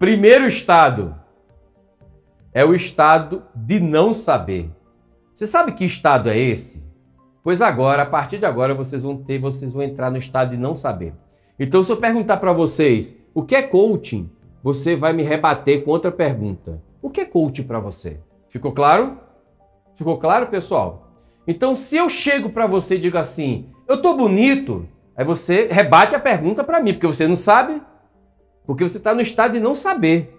Primeiro estado é o estado de não saber. Você sabe que estado é esse? Pois agora, a partir de agora, vocês vão ter, vocês vão entrar no estado de não saber. Então, se eu perguntar para vocês o que é coaching, você vai me rebater com outra pergunta. O que é coaching para você? Ficou claro? Ficou claro, pessoal? Então, se eu chego para você e digo assim, eu tô bonito, aí você rebate a pergunta para mim, porque você não sabe, porque você está no estado de não saber.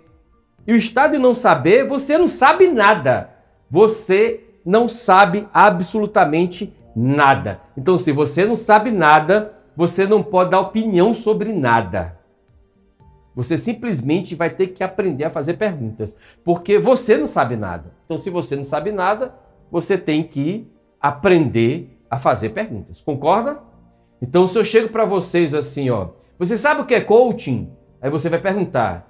E o estado de não saber, você não sabe nada. Você não sabe absolutamente nada. Então, se você não sabe nada, você não pode dar opinião sobre nada. Você simplesmente vai ter que aprender a fazer perguntas, porque você não sabe nada. Então, se você não sabe nada, você tem que aprender a fazer perguntas. Concorda? Então, se eu chego para vocês assim, ó, você sabe o que é coaching? Aí você vai perguntar: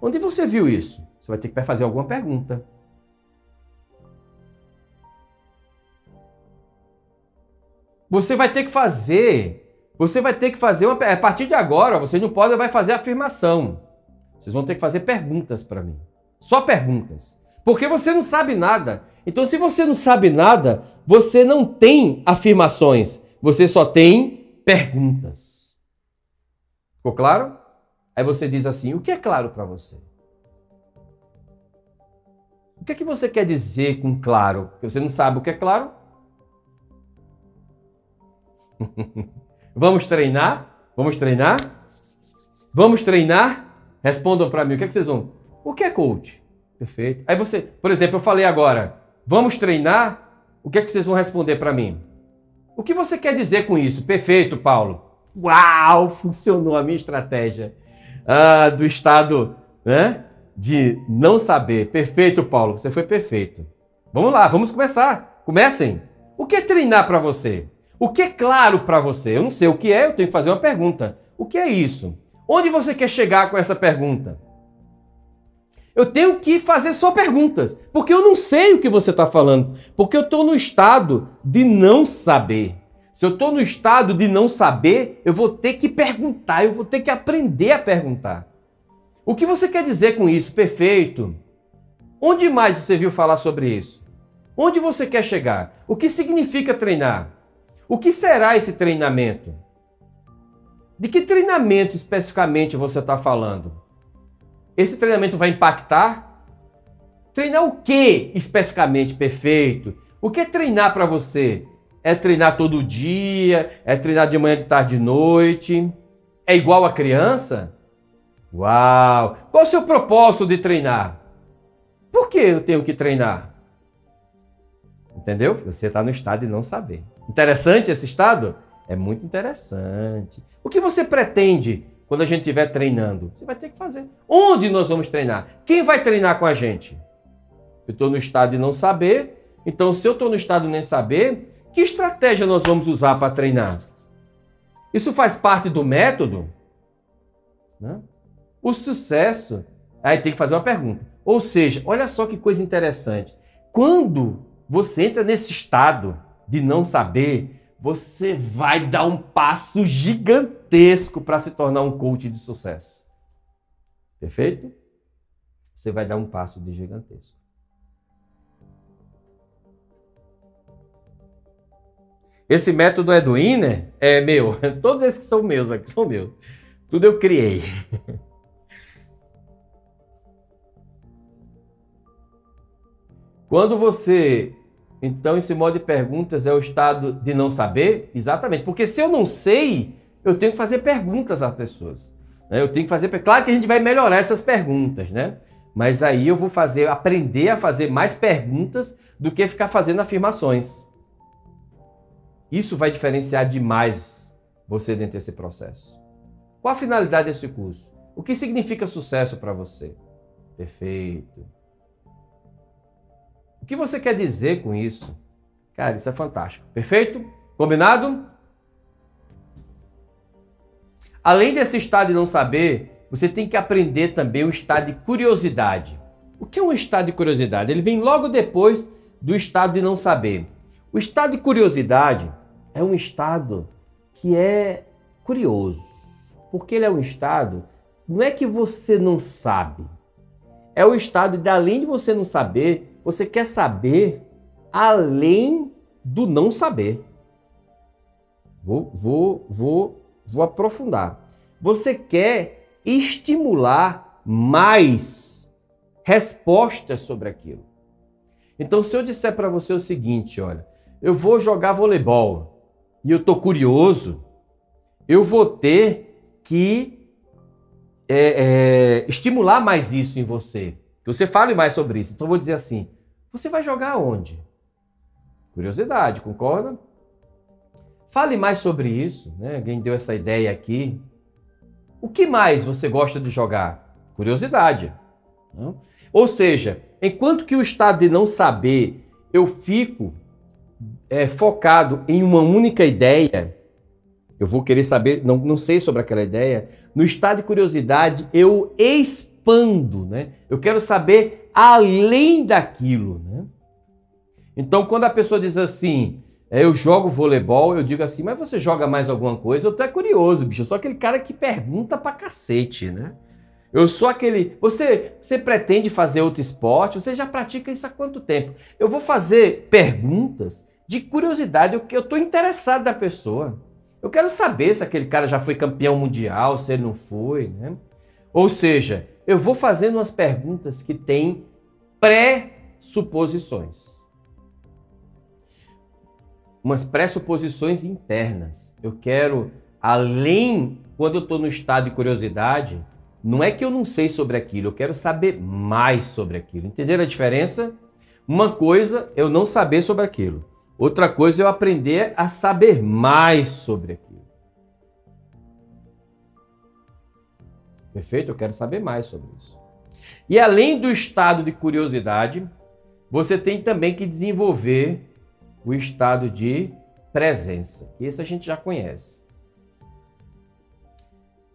onde você viu isso? Você vai ter que fazer alguma pergunta. Você vai ter que fazer, você vai ter que fazer uma, a partir de agora, você não pode vai fazer afirmação. Vocês vão ter que fazer perguntas para mim. Só perguntas. Porque você não sabe nada. Então, se você não sabe nada, você não tem afirmações. Você só tem perguntas. Ficou claro? Aí você diz assim: o que é claro para você? O que é que você quer dizer com claro? Porque você não sabe o que é claro? Vamos treinar? Vamos treinar? Vamos treinar? Respondam para mim, o que, é que vocês vão? O que é coach? Perfeito. Aí você, por exemplo, eu falei agora, vamos treinar? O que é que vocês vão responder para mim? O que você quer dizer com isso? Perfeito, Paulo. Uau, funcionou a minha estratégia ah, do estado né, de não saber. Perfeito, Paulo, você foi perfeito. Vamos lá, vamos começar. Comecem. O que é treinar para você? O que é claro para você? Eu não sei o que é, eu tenho que fazer uma pergunta. O que é isso? Onde você quer chegar com essa pergunta? Eu tenho que fazer só perguntas, porque eu não sei o que você está falando, porque eu estou no estado de não saber. Se eu estou no estado de não saber, eu vou ter que perguntar, eu vou ter que aprender a perguntar. O que você quer dizer com isso? Perfeito. Onde mais você viu falar sobre isso? Onde você quer chegar? O que significa treinar? O que será esse treinamento? De que treinamento especificamente você está falando? Esse treinamento vai impactar? Treinar o que especificamente? Perfeito. O que é treinar para você? É treinar todo dia? É treinar de manhã, de tarde, de noite? É igual a criança? Uau! Qual o seu propósito de treinar? Por que eu tenho que treinar? Entendeu? Você está no estado de não saber. Interessante esse estado? É muito interessante. O que você pretende quando a gente estiver treinando? Você vai ter que fazer. Onde nós vamos treinar? Quem vai treinar com a gente? Eu estou no estado de não saber. Então, se eu estou no estado de nem saber, que estratégia nós vamos usar para treinar? Isso faz parte do método? Né? O sucesso. Aí tem que fazer uma pergunta. Ou seja, olha só que coisa interessante. Quando você entra nesse estado de não saber, você vai dar um passo gigantesco para se tornar um coach de sucesso. Perfeito? Você vai dar um passo de gigantesco. Esse método é do Inner? É meu. Todos esses que são meus aqui são meus. Tudo eu criei. Quando você então, esse modo de perguntas é o estado de não saber? Exatamente. Porque se eu não sei, eu tenho que fazer perguntas às pessoas. Né? Eu tenho que fazer. Claro que a gente vai melhorar essas perguntas, né? Mas aí eu vou fazer, aprender a fazer mais perguntas do que ficar fazendo afirmações. Isso vai diferenciar demais você dentro desse processo. Qual a finalidade desse curso? O que significa sucesso para você? Perfeito. O que você quer dizer com isso? Cara, isso é fantástico. Perfeito? Combinado? Além desse estado de não saber, você tem que aprender também o estado de curiosidade. O que é um estado de curiosidade? Ele vem logo depois do estado de não saber. O estado de curiosidade é um estado que é curioso, porque ele é um estado não é que você não sabe. É o estado de além de você não saber, você quer saber além do não saber. Vou, vou, vou, vou aprofundar. Você quer estimular mais respostas sobre aquilo. Então, se eu disser para você o seguinte, olha, eu vou jogar voleibol e eu tô curioso, eu vou ter que é, é, estimular mais isso em você. Que você fale mais sobre isso. Então, eu vou dizer assim: você vai jogar onde? Curiosidade, concorda? Fale mais sobre isso, né? Alguém deu essa ideia aqui. O que mais você gosta de jogar? Curiosidade. Não? Ou seja, enquanto que o estado de não saber, eu fico é, focado em uma única ideia, eu vou querer saber, não, não sei sobre aquela ideia. No estado de curiosidade, eu expando, né? Eu quero saber além daquilo, né? Então, quando a pessoa diz assim, é, eu jogo voleibol, eu digo assim, mas você joga mais alguma coisa? Eu tô é curioso, bicho. Eu sou aquele cara que pergunta pra cacete, né? Eu sou aquele. Você, você pretende fazer outro esporte? Você já pratica isso há quanto tempo? Eu vou fazer perguntas de curiosidade, eu estou interessado na pessoa. Eu quero saber se aquele cara já foi campeão mundial, se ele não foi, né? Ou seja, eu vou fazendo umas perguntas que têm pré-suposições umas pressuposições internas. Eu quero, além, quando eu estou no estado de curiosidade, não é que eu não sei sobre aquilo, eu quero saber mais sobre aquilo. Entenderam a diferença? Uma coisa eu não saber sobre aquilo, outra coisa eu aprender a saber mais sobre aquilo. Perfeito? Eu quero saber mais sobre isso. E além do estado de curiosidade, você tem também que desenvolver o estado de presença. Esse a gente já conhece.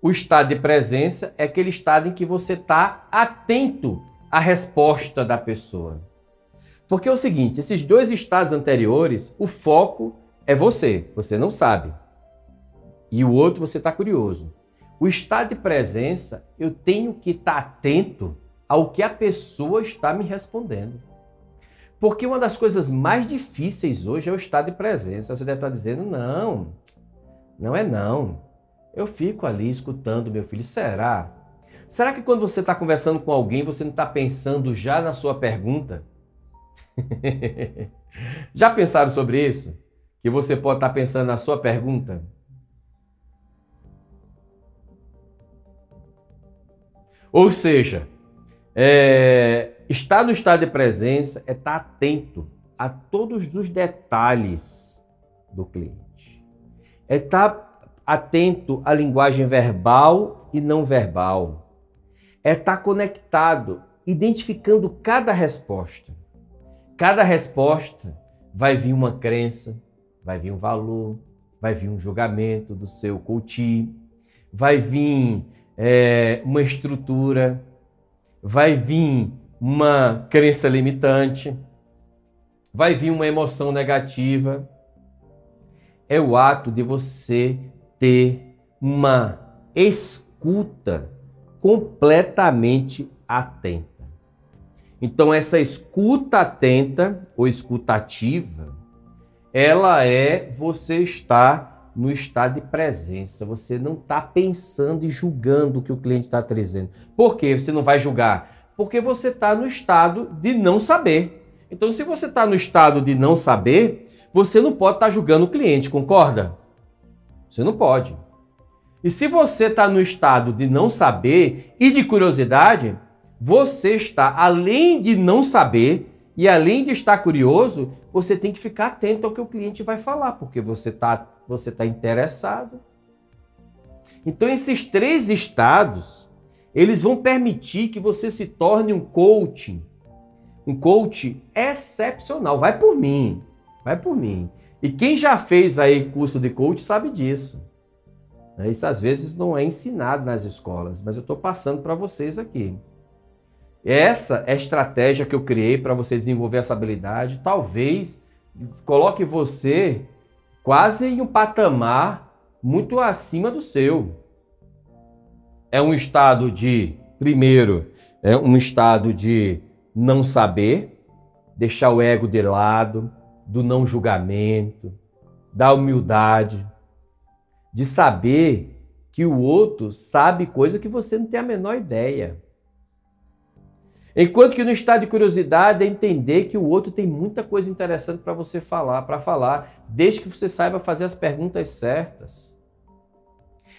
O estado de presença é aquele estado em que você está atento à resposta da pessoa. Porque é o seguinte, esses dois estados anteriores, o foco é você, você não sabe. E o outro você está curioso. O estado de presença, eu tenho que estar tá atento ao que a pessoa está me respondendo. Porque uma das coisas mais difíceis hoje é o estado de presença. Você deve estar dizendo, não, não é não. Eu fico ali escutando meu filho. Será? Será que quando você está conversando com alguém, você não está pensando já na sua pergunta? já pensaram sobre isso? Que você pode estar tá pensando na sua pergunta? Ou seja, é, Estar no estado de presença é estar atento a todos os detalhes do cliente. É estar atento à linguagem verbal e não verbal. É estar conectado, identificando cada resposta. Cada resposta vai vir uma crença, vai vir um valor, vai vir um julgamento do seu coach, vai vir é, uma estrutura, vai vir uma crença limitante, vai vir uma emoção negativa. É o ato de você ter uma escuta completamente atenta. Então, essa escuta atenta ou escutativa, ela é você estar no estado de presença. Você não está pensando e julgando o que o cliente está trazendo. Por quê? Você não vai julgar porque você está no estado de não saber. Então, se você está no estado de não saber, você não pode estar tá julgando o cliente, concorda? Você não pode. E se você está no estado de não saber e de curiosidade, você está, além de não saber e além de estar curioso, você tem que ficar atento ao que o cliente vai falar, porque você está você tá interessado. Então, esses três estados eles vão permitir que você se torne um coach, um coach excepcional. Vai por mim, vai por mim. E quem já fez aí curso de coach sabe disso. Isso às vezes não é ensinado nas escolas, mas eu estou passando para vocês aqui. Essa é a estratégia que eu criei para você desenvolver essa habilidade. Talvez coloque você quase em um patamar muito acima do seu. é um estado de, primeiro, é um estado de não saber, deixar o ego de lado, do não julgamento, da humildade, de saber que o outro sabe coisa que você não tem a menor ideia. Enquanto que no estado de curiosidade é entender que o outro tem muita coisa interessante para você falar, para falar, desde que você saiba fazer as perguntas certas.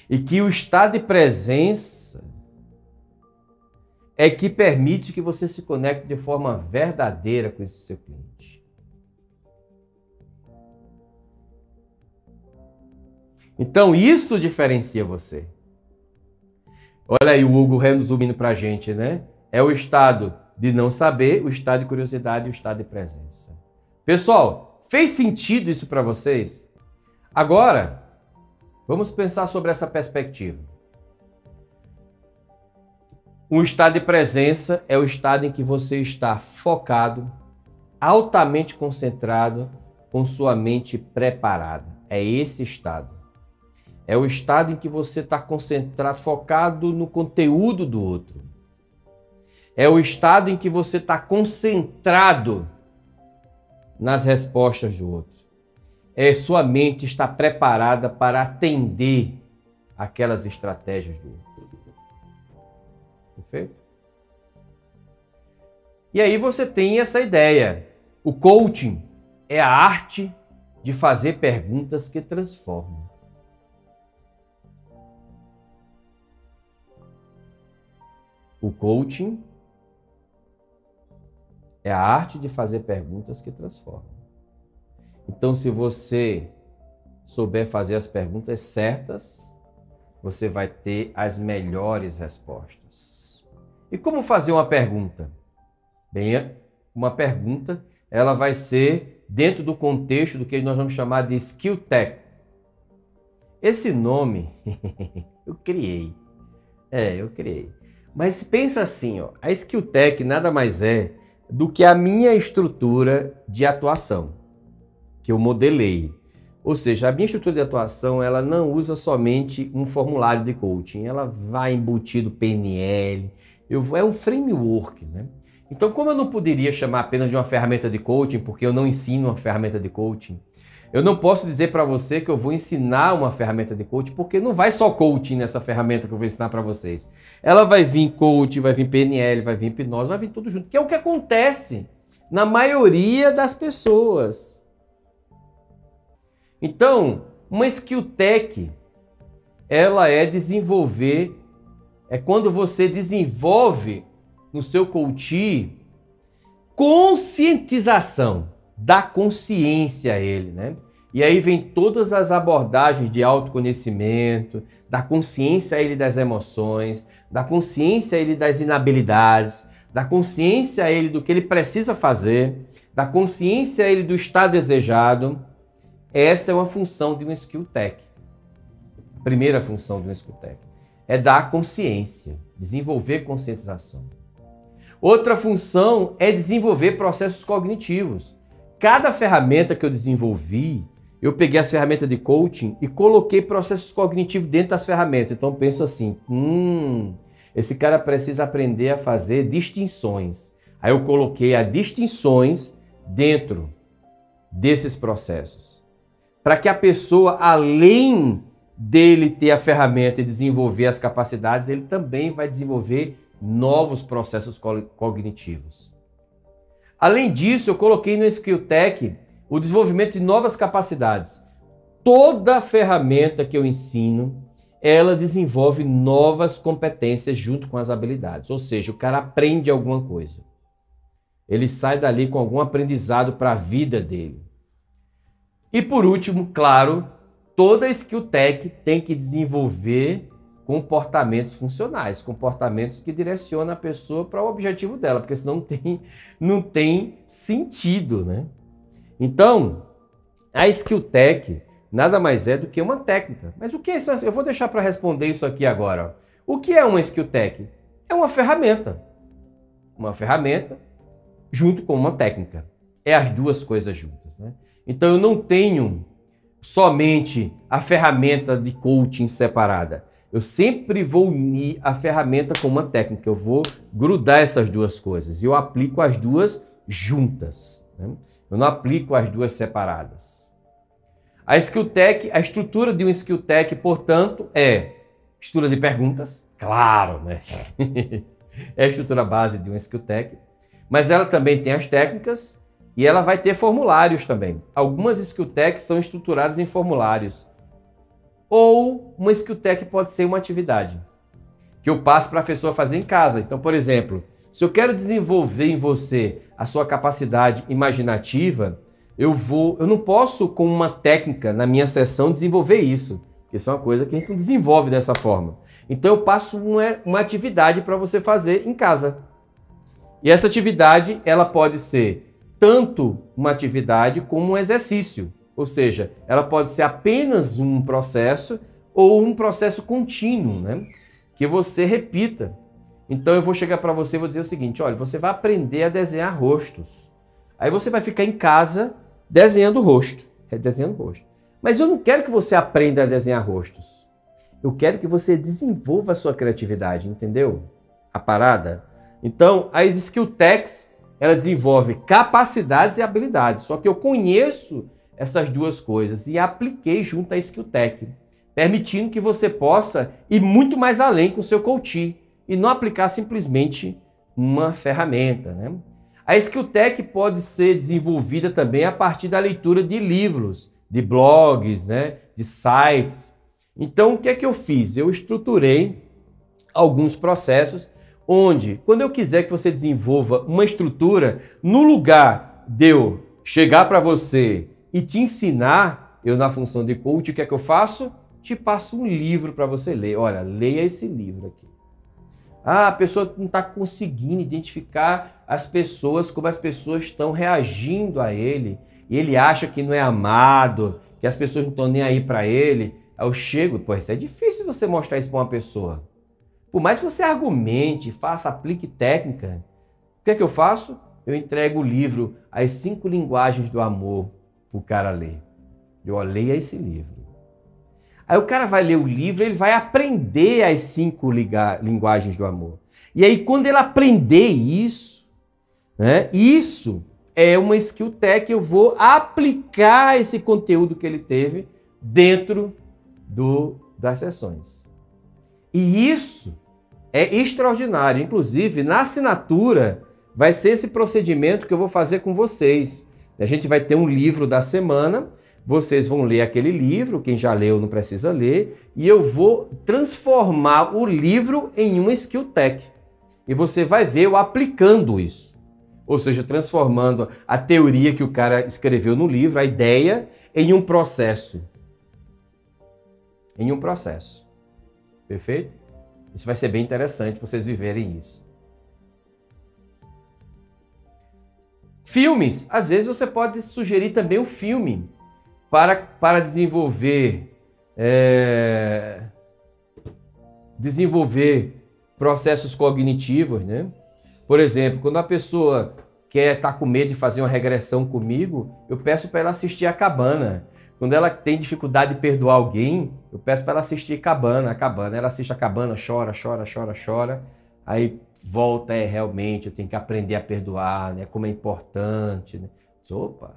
E que o estado de presença é que permite que você se conecte de forma verdadeira com esse seu cliente. Então isso diferencia você. Olha aí o Hugo resumindo para a gente, né? É o estado de não saber, o estado de curiosidade e o estado de presença. Pessoal, fez sentido isso para vocês? Agora, vamos pensar sobre essa perspectiva. Um estado de presença é o estado em que você está focado, altamente concentrado, com sua mente preparada. É esse estado. É o estado em que você está concentrado, focado no conteúdo do outro. É o estado em que você está concentrado nas respostas do outro. É sua mente está preparada para atender aquelas estratégias do outro. Perfeito? E aí você tem essa ideia. O coaching é a arte de fazer perguntas que transformam. O coaching é a arte de fazer perguntas que transformam. Então, se você souber fazer as perguntas certas, você vai ter as melhores respostas. E como fazer uma pergunta? Bem, uma pergunta, ela vai ser dentro do contexto do que nós vamos chamar de skill tech. Esse nome eu criei. É, eu criei. Mas pensa assim, ó, a skill tech nada mais é do que a minha estrutura de atuação que eu modelei. Ou seja, a minha estrutura de atuação ela não usa somente um formulário de coaching, ela vai embutido PNL, eu, é um framework, né? Então, como eu não poderia chamar apenas de uma ferramenta de coaching, porque eu não ensino uma ferramenta de coaching, eu não posso dizer para você que eu vou ensinar uma ferramenta de coaching, porque não vai só coaching nessa ferramenta que eu vou ensinar para vocês. Ela vai vir coaching, vai vir PNL, vai vir hipnose, vai vir tudo junto, que é o que acontece na maioria das pessoas. Então, uma skill tech, ela é desenvolver é quando você desenvolve no seu coaching conscientização, da consciência a ele, né? E aí vem todas as abordagens de autoconhecimento, da consciência a ele das emoções, da consciência a ele das inabilidades, da consciência a ele do que ele precisa fazer, da consciência a ele do estado desejado. Essa é uma função de um skill tech. Primeira função de um skill tech é dar consciência, desenvolver conscientização. Outra função é desenvolver processos cognitivos. Cada ferramenta que eu desenvolvi, eu peguei as ferramentas de coaching e coloquei processos cognitivos dentro das ferramentas. Então penso assim, hum, esse cara precisa aprender a fazer distinções. Aí eu coloquei as distinções dentro desses processos. Para que a pessoa, além dele ter a ferramenta e desenvolver as capacidades, ele também vai desenvolver novos processos cognitivos. Além disso, eu coloquei no Skill Tech o desenvolvimento de novas capacidades. Toda ferramenta que eu ensino, ela desenvolve novas competências junto com as habilidades. Ou seja, o cara aprende alguma coisa. Ele sai dali com algum aprendizado para a vida dele. E por último, claro, toda skill tech tem que desenvolver comportamentos funcionais, comportamentos que direcionam a pessoa para o objetivo dela, porque senão não tem, não tem sentido, né? Então, a skill tech nada mais é do que uma técnica. Mas o que é isso? Eu vou deixar para responder isso aqui agora. O que é uma skill tech? É uma ferramenta. Uma ferramenta junto com uma técnica. É as duas coisas juntas, né? Então eu não tenho somente a ferramenta de coaching separada. Eu sempre vou unir a ferramenta com uma técnica. Eu vou grudar essas duas coisas. Eu aplico as duas juntas. Né? Eu não aplico as duas separadas. A skill tech, a estrutura de um skill tech, portanto, é estrutura de perguntas, claro, né? é a estrutura base de um skill tech. Mas ela também tem as técnicas e ela vai ter formulários também. Algumas skill techs são estruturadas em formulários ou uma skill tech pode ser uma atividade que eu passo para a pessoa fazer em casa. Então, por exemplo, se eu quero desenvolver em você a sua capacidade imaginativa, eu vou, eu não posso com uma técnica na minha sessão desenvolver isso, porque isso é uma coisa que a gente não desenvolve dessa forma. Então eu passo uma, uma atividade para você fazer em casa. E essa atividade, ela pode ser tanto uma atividade como um exercício. Ou seja, ela pode ser apenas um processo ou um processo contínuo, né? Que você repita. Então eu vou chegar para você e vou dizer o seguinte: olha, você vai aprender a desenhar rostos. Aí você vai ficar em casa desenhando rosto, desenhando rosto. Mas eu não quero que você aprenda a desenhar rostos. Eu quero que você desenvolva a sua criatividade, entendeu? A parada. Então, as skill techs, ela desenvolve capacidades e habilidades. Só que eu conheço essas duas coisas e apliquei junto à Skilltech, permitindo que você possa ir muito mais além com o seu coaching e não aplicar simplesmente uma ferramenta. Né? A Skilltech pode ser desenvolvida também a partir da leitura de livros, de blogs, né? de sites. Então, o que é que eu fiz? Eu estruturei alguns processos onde, quando eu quiser que você desenvolva uma estrutura, no lugar de eu chegar para você e te ensinar, eu na função de coach, o que é que eu faço? Te passo um livro para você ler. Olha, leia esse livro aqui. Ah, a pessoa não está conseguindo identificar as pessoas, como as pessoas estão reagindo a ele. E ele acha que não é amado, que as pessoas não estão nem aí para ele. Eu chego, pô, isso é difícil você mostrar isso para uma pessoa. Por mais que você argumente, faça, aplique técnica, o que é que eu faço? Eu entrego o livro As Cinco Linguagens do Amor o cara ler. Eu olhei esse livro. Aí o cara vai ler o livro, ele vai aprender as cinco linguagens do amor. E aí, quando ele aprender isso, né, isso é uma skill tech, eu vou aplicar esse conteúdo que ele teve dentro do, das sessões. E isso é extraordinário. Inclusive, na assinatura, vai ser esse procedimento que eu vou fazer com vocês. A gente vai ter um livro da semana, vocês vão ler aquele livro, quem já leu não precisa ler, e eu vou transformar o livro em uma skill tech. E você vai ver eu aplicando isso. Ou seja, transformando a teoria que o cara escreveu no livro, a ideia, em um processo. Em um processo. Perfeito? Isso vai ser bem interessante vocês viverem isso. Filmes. Às vezes você pode sugerir também um filme para, para desenvolver é, desenvolver processos cognitivos, né? Por exemplo, quando a pessoa quer estar tá com medo de fazer uma regressão comigo, eu peço para ela assistir a Cabana. Quando ela tem dificuldade de perdoar alguém, eu peço para ela assistir Cabana, a Cabana. Ela assiste a Cabana, chora, chora, chora, chora. Aí volta é realmente, eu tenho que aprender a perdoar, né? Como é importante. Né? Opa,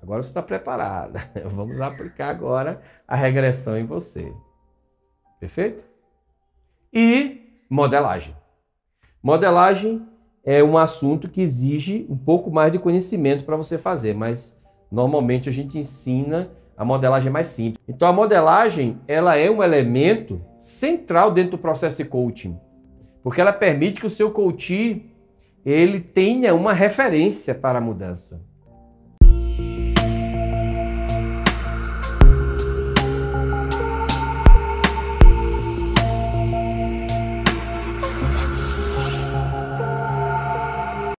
agora você está preparada. Vamos aplicar agora a regressão em você. Perfeito? E modelagem. Modelagem é um assunto que exige um pouco mais de conhecimento para você fazer, mas normalmente a gente ensina a modelagem mais simples. Então a modelagem, ela é um elemento central dentro do processo de coaching porque ela permite que o seu coach ele tenha uma referência para a mudança.